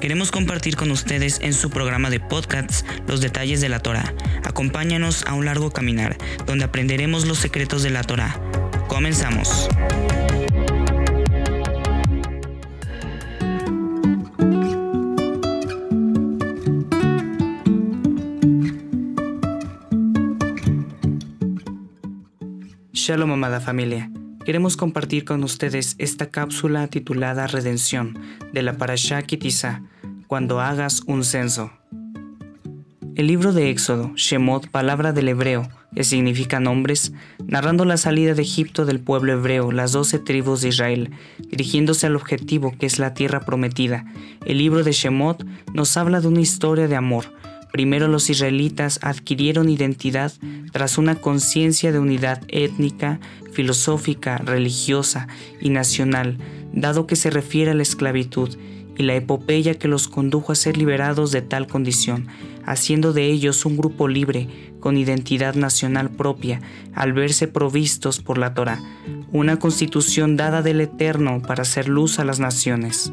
queremos compartir con ustedes en su programa de podcasts los detalles de la Torah. Acompáñanos a un largo caminar donde aprenderemos los secretos de la Torah. Comenzamos. Shalom amada familia. Queremos compartir con ustedes esta cápsula titulada Redención de la Parashá Kitizá, cuando hagas un censo. El libro de Éxodo, Shemot, palabra del hebreo, que significa nombres, narrando la salida de Egipto del pueblo hebreo, las doce tribus de Israel, dirigiéndose al objetivo que es la tierra prometida. El libro de Shemot nos habla de una historia de amor, Primero los israelitas adquirieron identidad tras una conciencia de unidad étnica, filosófica, religiosa y nacional, dado que se refiere a la esclavitud y la epopeya que los condujo a ser liberados de tal condición, haciendo de ellos un grupo libre, con identidad nacional propia, al verse provistos por la Torah, una constitución dada del Eterno para hacer luz a las naciones.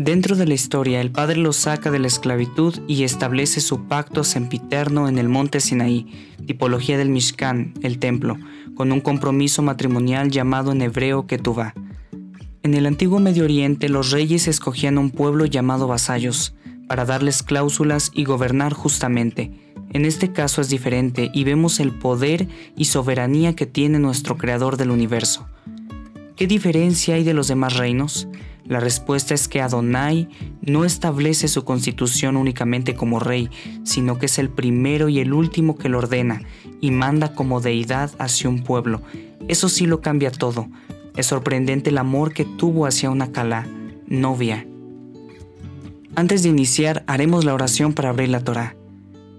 Dentro de la historia, el padre los saca de la esclavitud y establece su pacto sempiterno en el monte Sinaí, tipología del Mishkan, el templo, con un compromiso matrimonial llamado en hebreo Ketuvá. En el antiguo Medio Oriente, los reyes escogían un pueblo llamado vasallos para darles cláusulas y gobernar justamente. En este caso es diferente y vemos el poder y soberanía que tiene nuestro creador del universo. ¿Qué diferencia hay de los demás reinos? La respuesta es que Adonai no establece su constitución únicamente como rey, sino que es el primero y el último que lo ordena y manda como deidad hacia un pueblo. Eso sí lo cambia todo. Es sorprendente el amor que tuvo hacia una Calá, novia. Antes de iniciar, haremos la oración para abrir la Torah.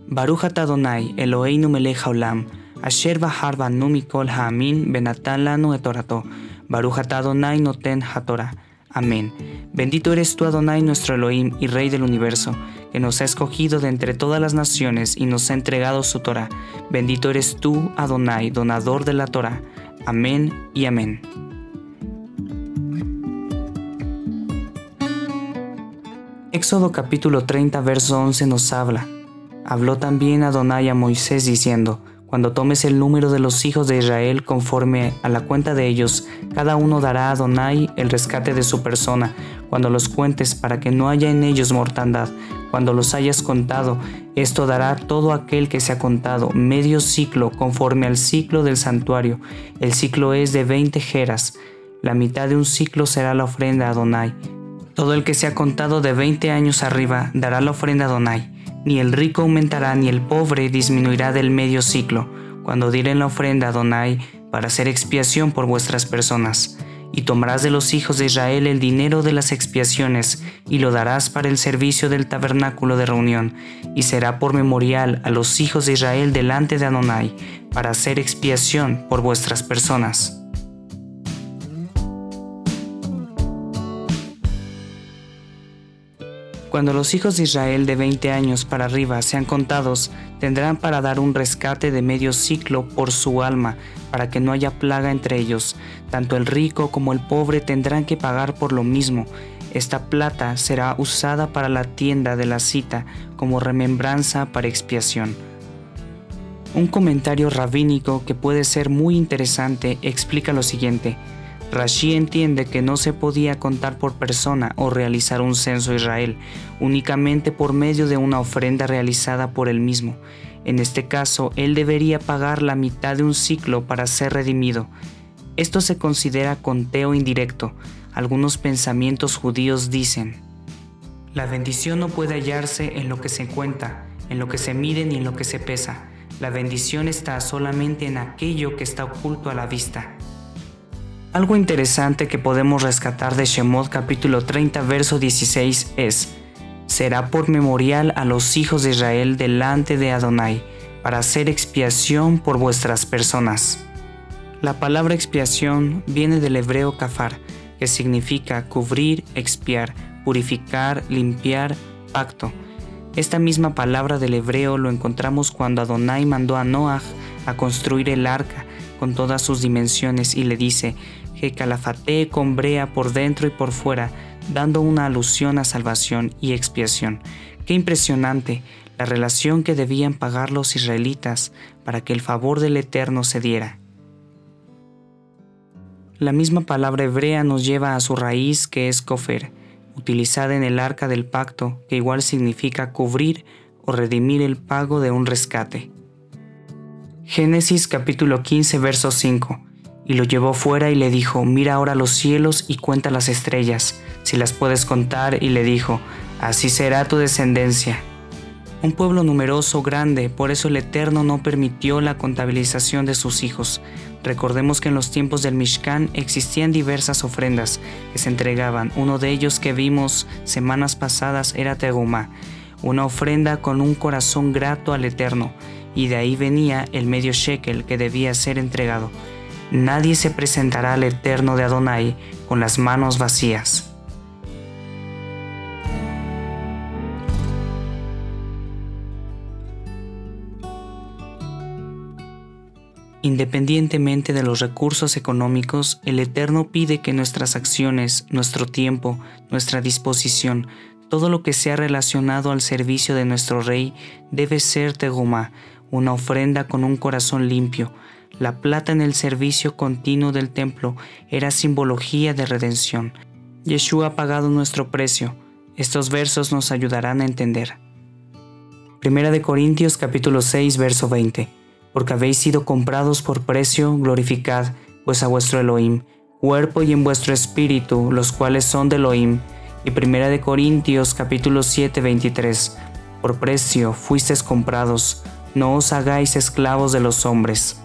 Baruch Adonai, Eloheinu melech haolam, asher ha'amin etorato, Adonai noten hatorah. Amén. Bendito eres tú, Adonai, nuestro Elohim y Rey del universo, que nos ha escogido de entre todas las naciones y nos ha entregado su Torah. Bendito eres tú, Adonai, donador de la Torah. Amén y amén. Éxodo capítulo 30, verso 11 nos habla. Habló también Adonai a Moisés diciendo, cuando tomes el número de los hijos de Israel conforme a la cuenta de ellos, cada uno dará a Adonai el rescate de su persona, cuando los cuentes para que no haya en ellos mortandad. Cuando los hayas contado, esto dará todo aquel que se ha contado, medio ciclo conforme al ciclo del santuario. El ciclo es de veinte jeras. La mitad de un ciclo será la ofrenda a Adonai. Todo el que se ha contado de veinte años arriba dará la ofrenda a Adonai ni el rico aumentará ni el pobre disminuirá del medio ciclo, cuando dieren la ofrenda a Adonai para hacer expiación por vuestras personas. Y tomarás de los hijos de Israel el dinero de las expiaciones, y lo darás para el servicio del tabernáculo de reunión, y será por memorial a los hijos de Israel delante de Adonai, para hacer expiación por vuestras personas. Cuando los hijos de Israel de 20 años para arriba sean contados, tendrán para dar un rescate de medio ciclo por su alma, para que no haya plaga entre ellos. Tanto el rico como el pobre tendrán que pagar por lo mismo. Esta plata será usada para la tienda de la cita como remembranza para expiación. Un comentario rabínico que puede ser muy interesante explica lo siguiente. Rashi entiende que no se podía contar por persona o realizar un censo Israel, únicamente por medio de una ofrenda realizada por él mismo. En este caso, él debería pagar la mitad de un ciclo para ser redimido. Esto se considera conteo indirecto. Algunos pensamientos judíos dicen, la bendición no puede hallarse en lo que se cuenta, en lo que se mide ni en lo que se pesa. La bendición está solamente en aquello que está oculto a la vista. Algo interesante que podemos rescatar de Shemot capítulo 30 verso 16 es, será por memorial a los hijos de Israel delante de Adonai, para hacer expiación por vuestras personas. La palabra expiación viene del hebreo kafar, que significa cubrir, expiar, purificar, limpiar, pacto. Esta misma palabra del hebreo lo encontramos cuando Adonai mandó a Noah a construir el arca con todas sus dimensiones y le dice, que calafatee con brea por dentro y por fuera, dando una alusión a salvación y expiación. Qué impresionante la relación que debían pagar los israelitas para que el favor del Eterno se diera. La misma palabra hebrea nos lleva a su raíz que es kofer, utilizada en el arca del pacto, que igual significa cubrir o redimir el pago de un rescate. Génesis capítulo 15 verso 5. Y lo llevó fuera y le dijo, mira ahora los cielos y cuenta las estrellas, si las puedes contar, y le dijo, así será tu descendencia un pueblo numeroso, grande, por eso el Eterno no permitió la contabilización de sus hijos. Recordemos que en los tiempos del Mishkan existían diversas ofrendas que se entregaban. Uno de ellos que vimos semanas pasadas era Tegumá, una ofrenda con un corazón grato al Eterno, y de ahí venía el medio shekel que debía ser entregado. Nadie se presentará al Eterno de Adonai con las manos vacías. Independientemente de los recursos económicos, el Eterno pide que nuestras acciones, nuestro tiempo, nuestra disposición, todo lo que sea relacionado al servicio de nuestro Rey debe ser tegumá, una ofrenda con un corazón limpio. La plata en el servicio continuo del templo era simbología de redención. Yeshua ha pagado nuestro precio. Estos versos nos ayudarán a entender. Primera de Corintios capítulo 6 verso 20 porque habéis sido comprados por precio, glorificad pues a vuestro Elohim, cuerpo y en vuestro espíritu, los cuales son de Elohim. Y primera de Corintios capítulo 7, 23. Por precio fuisteis comprados, no os hagáis esclavos de los hombres.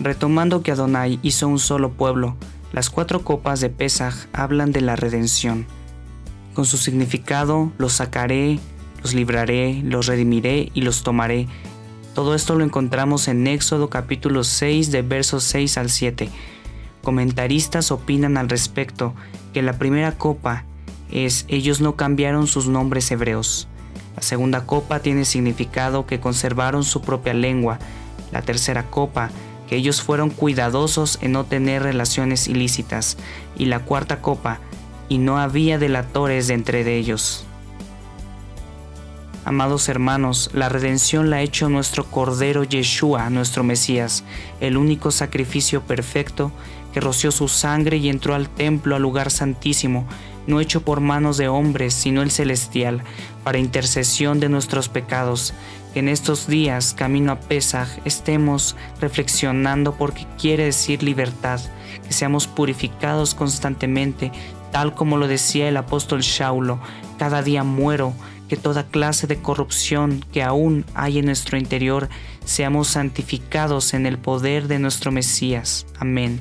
Retomando que Adonai hizo un solo pueblo, las cuatro copas de Pesach hablan de la redención. Con su significado, los sacaré, los libraré, los redimiré y los tomaré, todo esto lo encontramos en Éxodo capítulo 6 de versos 6 al 7. Comentaristas opinan al respecto que la primera copa es ellos no cambiaron sus nombres hebreos. La segunda copa tiene significado que conservaron su propia lengua. La tercera copa que ellos fueron cuidadosos en no tener relaciones ilícitas. Y la cuarta copa y no había delatores de entre ellos. Amados hermanos, la redención la ha hecho nuestro Cordero Yeshua, nuestro Mesías, el único sacrificio perfecto que roció su sangre y entró al templo, al lugar santísimo, no hecho por manos de hombres, sino el celestial, para intercesión de nuestros pecados. Que en estos días, camino a Pesaj, estemos reflexionando porque quiere decir libertad, que seamos purificados constantemente, tal como lo decía el apóstol Shaulo, cada día muero, que toda clase de corrupción que aún hay en nuestro interior seamos santificados en el poder de nuestro Mesías. Amén.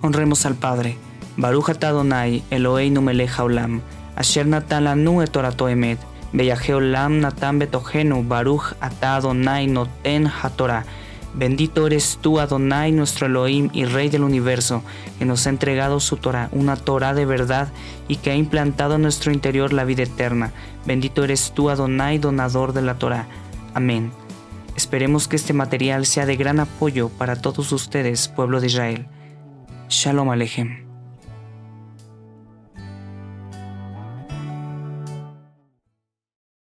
Honremos al Padre. Baruch Adonai Eloheinu melech haolam, asher natan lanu et torato emet, natan betogenu, Baruch ata Adonai noten hatorah. Bendito eres tú, Adonai, nuestro Elohim y Rey del universo, que nos ha entregado su Torah, una Torah de verdad y que ha implantado en nuestro interior la vida eterna. Bendito eres tú, Adonai, donador de la Torah. Amén. Esperemos que este material sea de gran apoyo para todos ustedes, pueblo de Israel. Shalom Alejem.